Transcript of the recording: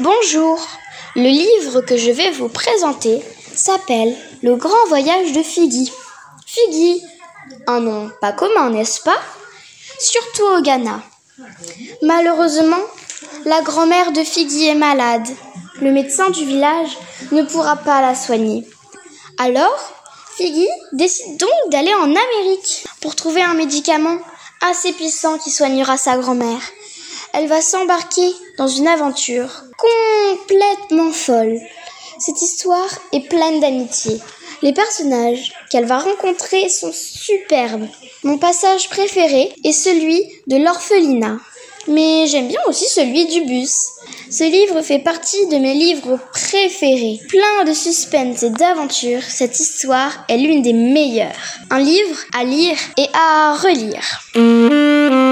Bonjour. Le livre que je vais vous présenter s'appelle Le grand voyage de Figgy. Figgy, un nom pas commun, n'est-ce pas? Surtout au Ghana. Malheureusement, la grand-mère de Figgy est malade. Le médecin du village ne pourra pas la soigner. Alors, Figgy décide donc d'aller en Amérique pour trouver un médicament assez puissant qui soignera sa grand-mère. Elle va s'embarquer dans une aventure complètement folle. Cette histoire est pleine d'amitié. Les personnages qu'elle va rencontrer sont superbes. Mon passage préféré est celui de l'orphelinat. Mais j'aime bien aussi celui du bus. Ce livre fait partie de mes livres préférés. Plein de suspense et d'aventure, cette histoire est l'une des meilleures. Un livre à lire et à relire.